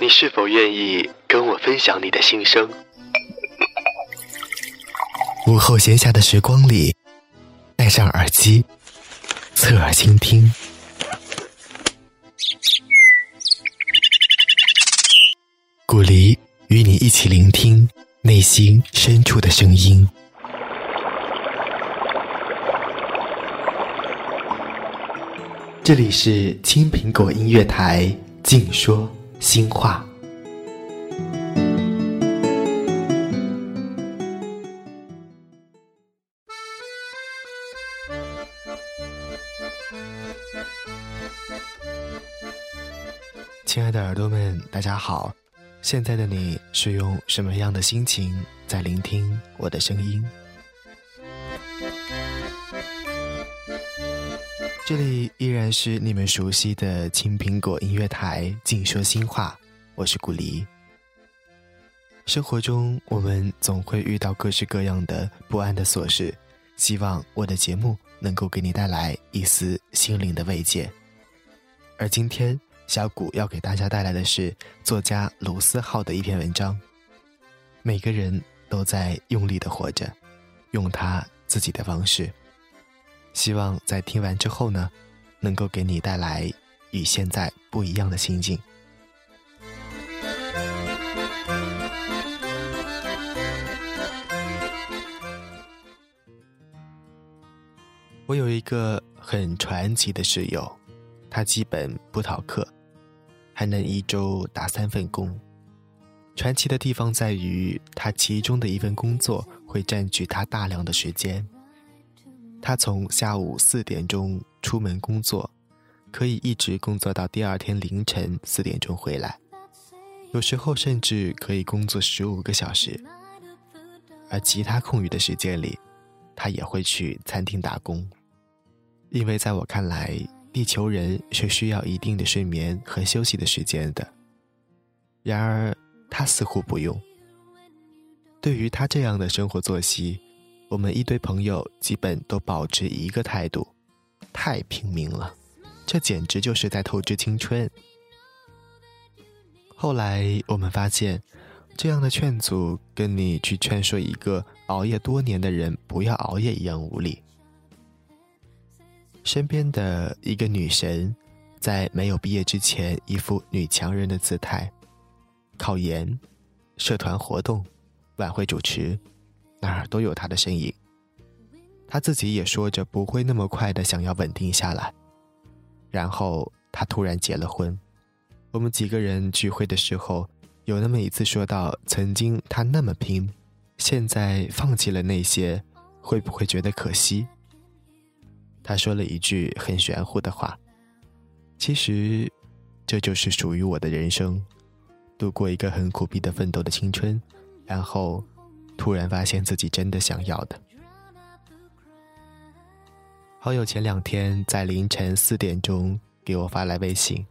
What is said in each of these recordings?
你是否愿意跟我分享你的心声？午后闲暇的时光里，戴上耳机，侧耳倾听。古离与你一起聆听内心深处的声音。这里是青苹果音乐台，静说心话。亲爱的耳朵们，大家好！现在的你是用什么样的心情在聆听我的声音？这里依然是你们熟悉的青苹果音乐台，静说心话，我是古离。生活中，我们总会遇到各式各样的不安的琐事，希望我的节目能够给你带来一丝心灵的慰藉。而今天。小谷要给大家带来的是作家卢思浩的一篇文章。每个人都在用力的活着，用他自己的方式。希望在听完之后呢，能够给你带来与现在不一样的心境。我有一个很传奇的室友，他基本不逃课。还能一周打三份工，传奇的地方在于他其中的一份工作会占据他大量的时间。他从下午四点钟出门工作，可以一直工作到第二天凌晨四点钟回来，有时候甚至可以工作十五个小时。而其他空余的时间里，他也会去餐厅打工，因为在我看来。地球人是需要一定的睡眠和休息的时间的，然而他似乎不用。对于他这样的生活作息，我们一堆朋友基本都保持一个态度：太拼命了，这简直就是在透支青春。后来我们发现，这样的劝阻跟你去劝说一个熬夜多年的人不要熬夜一样无力。身边的一个女神，在没有毕业之前，一副女强人的姿态。考研、社团活动、晚会主持，哪儿都有他的身影。他自己也说着不会那么快的想要稳定下来。然后他突然结了婚。我们几个人聚会的时候，有那么一次说到，曾经他那么拼，现在放弃了那些，会不会觉得可惜？他说了一句很玄乎的话：“其实，这就是属于我的人生，度过一个很苦逼的奋斗的青春，然后突然发现自己真的想要的。”好友前两天在凌晨四点钟给我发来微信，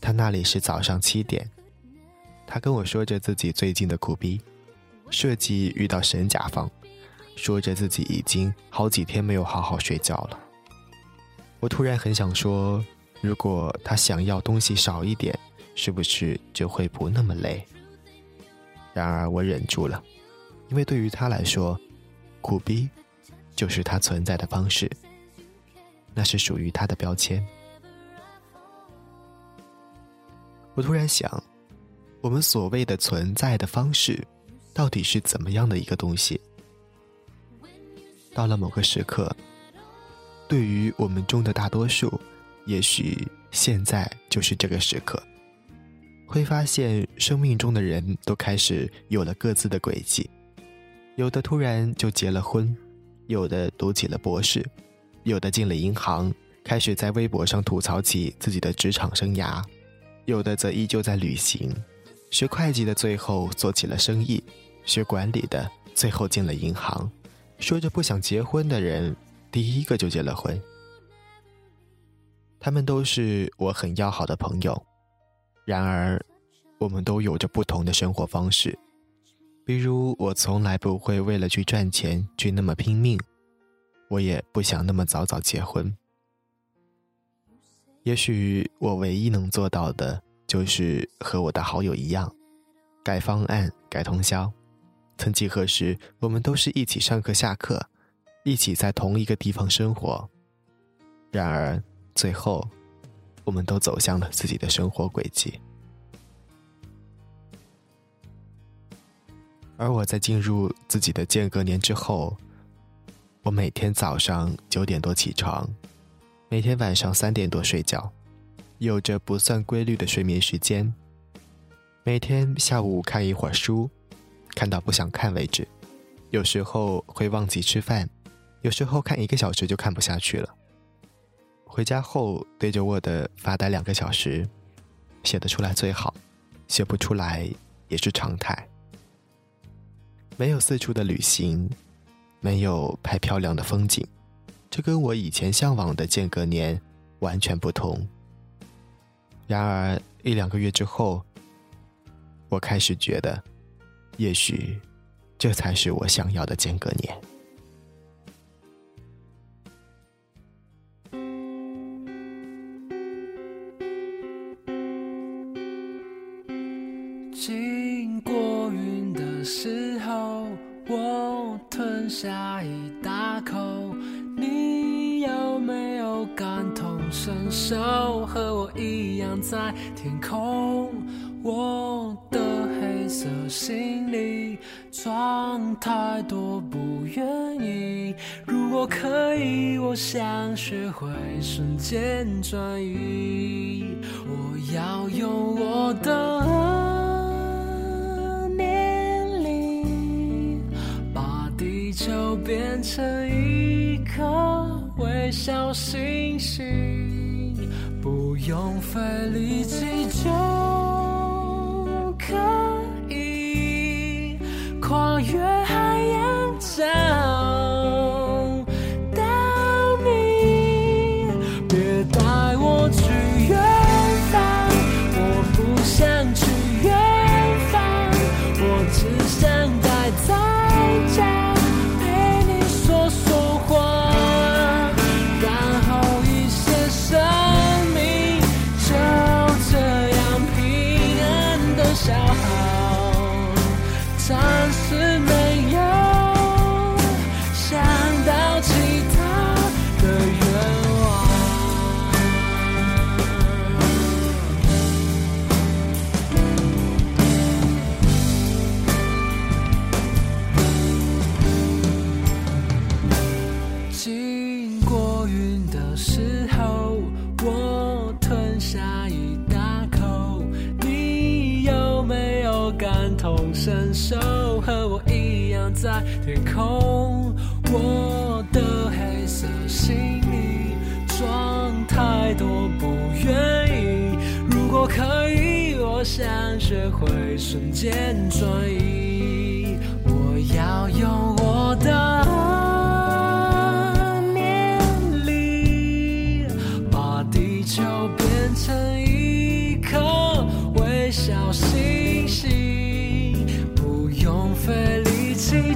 他那里是早上七点，他跟我说着自己最近的苦逼，设计遇到神甲方。说着自己已经好几天没有好好睡觉了，我突然很想说，如果他想要东西少一点，是不是就会不那么累？然而我忍住了，因为对于他来说，苦逼就是他存在的方式，那是属于他的标签。我突然想，我们所谓的存在的方式，到底是怎么样的一个东西？到了某个时刻，对于我们中的大多数，也许现在就是这个时刻，会发现生命中的人都开始有了各自的轨迹，有的突然就结了婚，有的读起了博士，有的进了银行，开始在微博上吐槽起自己的职场生涯，有的则依旧在旅行，学会计的最后做起了生意，学管理的最后进了银行。说着不想结婚的人，第一个就结了婚。他们都是我很要好的朋友，然而，我们都有着不同的生活方式。比如，我从来不会为了去赚钱去那么拼命，我也不想那么早早结婚。也许我唯一能做到的，就是和我的好友一样，改方案、改通宵。曾几何时，我们都是一起上课、下课，一起在同一个地方生活。然而，最后，我们都走向了自己的生活轨迹。而我在进入自己的间隔年之后，我每天早上九点多起床，每天晚上三点多睡觉，有着不算规律的睡眠时间。每天下午看一会儿书。看到不想看为止，有时候会忘记吃饭，有时候看一个小时就看不下去了。回家后对着 Word 发呆两个小时，写得出来最好，写不出来也是常态。没有四处的旅行，没有拍漂亮的风景，这跟我以前向往的间隔年完全不同。然而一两个月之后，我开始觉得。也许，这才是我想要的间隔年。经过云的时，下一大口。你有没有感同身受？和我一样在天空。我的黑色行李装太多，不愿意。如果可以，我想学会瞬间转移。我要用我的我变成一颗微小星星，不用费力气就。可以跨越在天空，我的黑色行李装太多，不愿意。如果可以，我想学会瞬间转移。我要用我的爱费力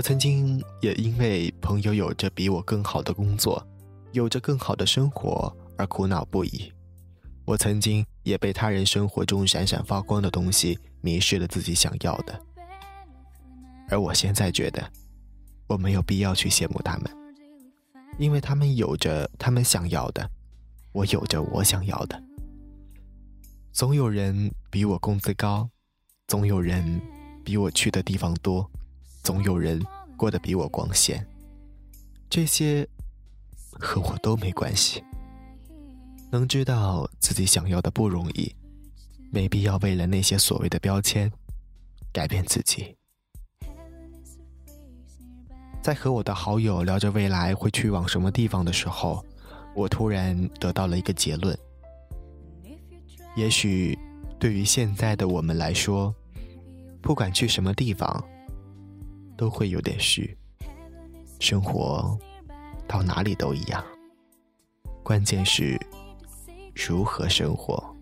我曾经也因为朋友有着比我更好的工作，有着更好的生活而苦恼不已。我曾经也被他人生活中闪闪发光的东西迷失了自己想要的。而我现在觉得，我没有必要去羡慕他们，因为他们有着他们想要的，我有着我想要的。总有人比我工资高，总有人比我去的地方多，总有人过得比我光鲜。这些和我都没关系。能知道自己想要的不容易，没必要为了那些所谓的标签改变自己。在和我的好友聊着未来会去往什么地方的时候，我突然得到了一个结论。也许，对于现在的我们来说，不管去什么地方，都会有点虚。生活到哪里都一样，关键是如何生活。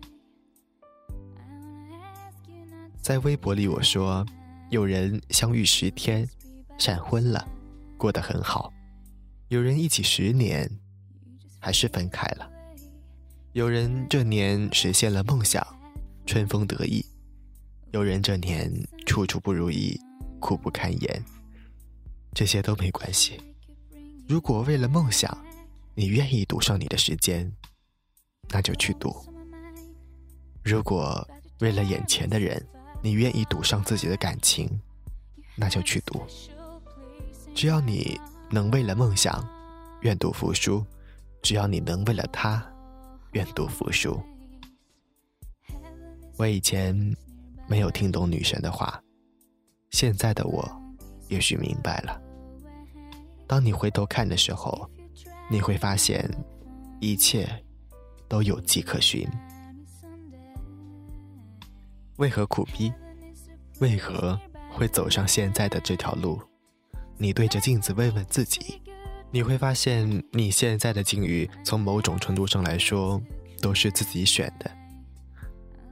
在微博里我说，有人相遇十天，闪婚了。过得很好，有人一起十年，还是分开了；有人这年实现了梦想，春风得意；有人这年处处不如意，苦不堪言。这些都没关系。如果为了梦想，你愿意赌上你的时间，那就去赌；如果为了眼前的人，你愿意赌上自己的感情，那就去赌。只要你能为了梦想愿赌服输，只要你能为了他愿赌服输。我以前没有听懂女神的话，现在的我也许明白了。当你回头看的时候，你会发现一切都有迹可循。为何苦逼？为何会走上现在的这条路？你对着镜子问问自己，你会发现你现在的境遇，从某种程度上来说，都是自己选的。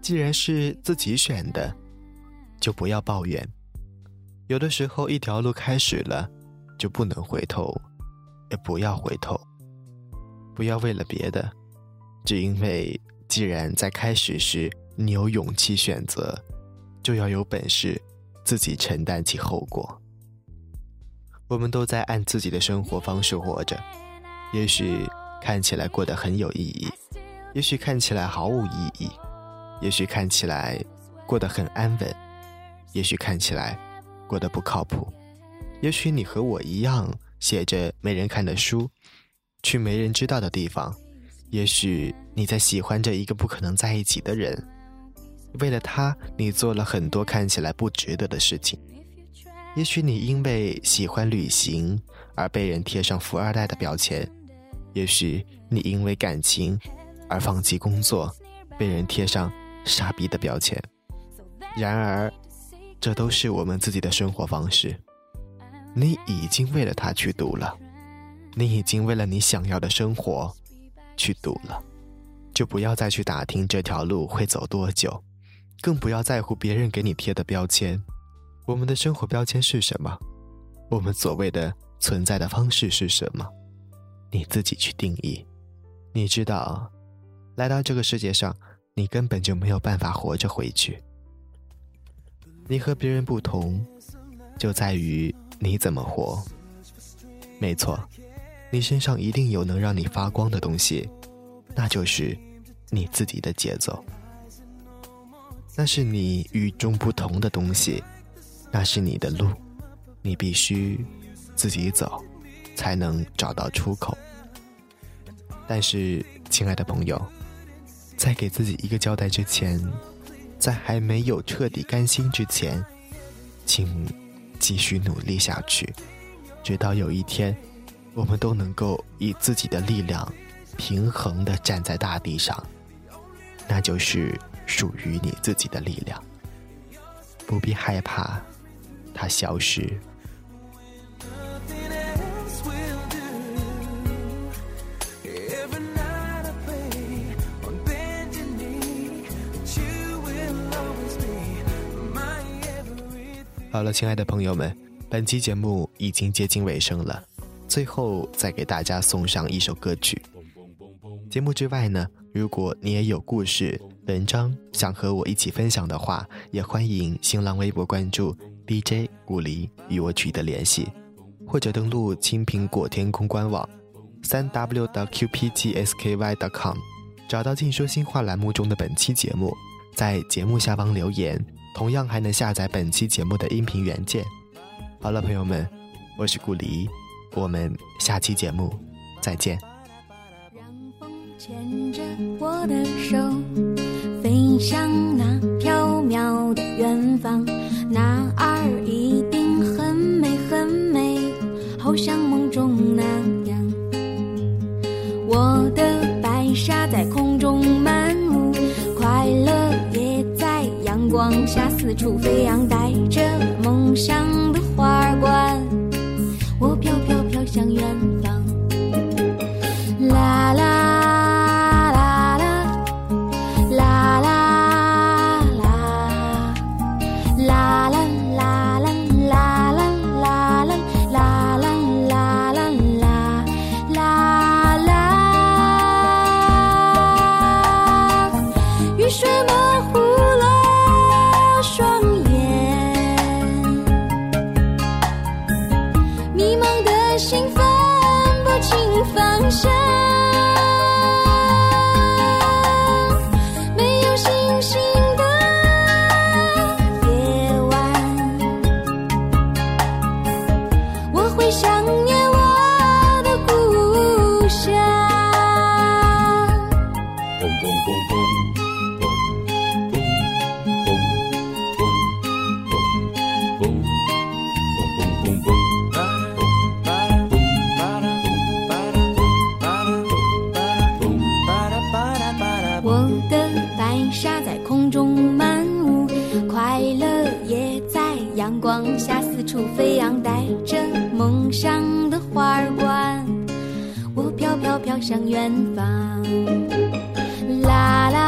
既然是自己选的，就不要抱怨。有的时候，一条路开始了，就不能回头，也不要回头。不要为了别的，只因为既然在开始时你有勇气选择，就要有本事自己承担起后果。我们都在按自己的生活方式活着，也许看起来过得很有意义，也许看起来毫无意义，也许看起来过得很安稳，也许看起来过得不靠谱。也许你和我一样，写着没人看的书，去没人知道的地方。也许你在喜欢着一个不可能在一起的人，为了他，你做了很多看起来不值得的事情。也许你因为喜欢旅行而被人贴上富二代的标签，也许你因为感情而放弃工作，被人贴上傻逼的标签。然而，这都是我们自己的生活方式。你已经为了他去赌了，你已经为了你想要的生活去赌了，就不要再去打听这条路会走多久，更不要在乎别人给你贴的标签。我们的生活标签是什么？我们所谓的存在的方式是什么？你自己去定义。你知道，来到这个世界上，你根本就没有办法活着回去。你和别人不同，就在于你怎么活。没错，你身上一定有能让你发光的东西，那就是你自己的节奏。那是你与众不同的东西。那是你的路，你必须自己走，才能找到出口。但是，亲爱的朋友，在给自己一个交代之前，在还没有彻底甘心之前，请继续努力下去，直到有一天，我们都能够以自己的力量平衡的站在大地上，那就是属于你自己的力量，不必害怕。它消失。好了，亲爱的朋友们，本期节目已经接近尾声了，最后再给大家送上一首歌曲。节目之外呢，如果你也有故事、文章想和我一起分享的话，也欢迎新浪微博关注 DJ 古离与我取得联系，或者登录青苹果天空官网三 w 的 qpgsky.com，找到“静说新话”栏目中的本期节目，在节目下方留言，同样还能下载本期节目的音频原件。好了，朋友们，我是顾离，我们下期节目再见。让风牵着我的手，飞向那缥缈的远方，那儿一定很美很美，好像梦中那样。我的白纱在空下四处飞扬，带着梦想的花冠，心分不清方向我的白纱在空中漫舞快乐也在阳光下四处飞扬带着梦想的花冠我飘飘飘向远方啦啦